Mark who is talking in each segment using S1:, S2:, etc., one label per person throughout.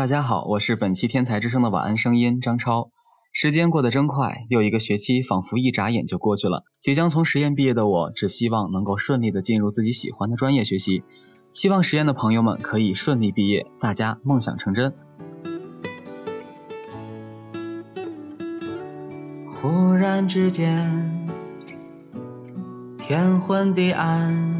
S1: 大家好，我是本期天才之声的晚安声音张超。时间过得真快，又一个学期仿佛一眨眼就过去了。即将从实验毕业的我，只希望能够顺利的进入自己喜欢的专业学习。希望实验的朋友们可以顺利毕业，大家梦想成真。忽然之间，天昏地暗，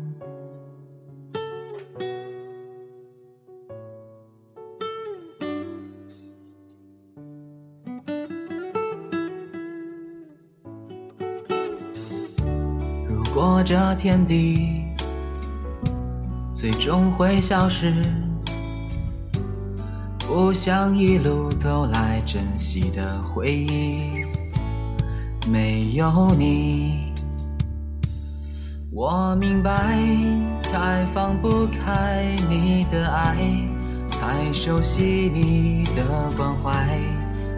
S1: 如果这天地最终会消失，不想一路走来珍惜的回忆，没有你，我明白，太放不开你的爱，太熟悉你的关怀，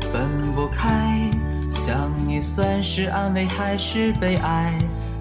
S1: 分不开，想你算是安慰还是悲哀？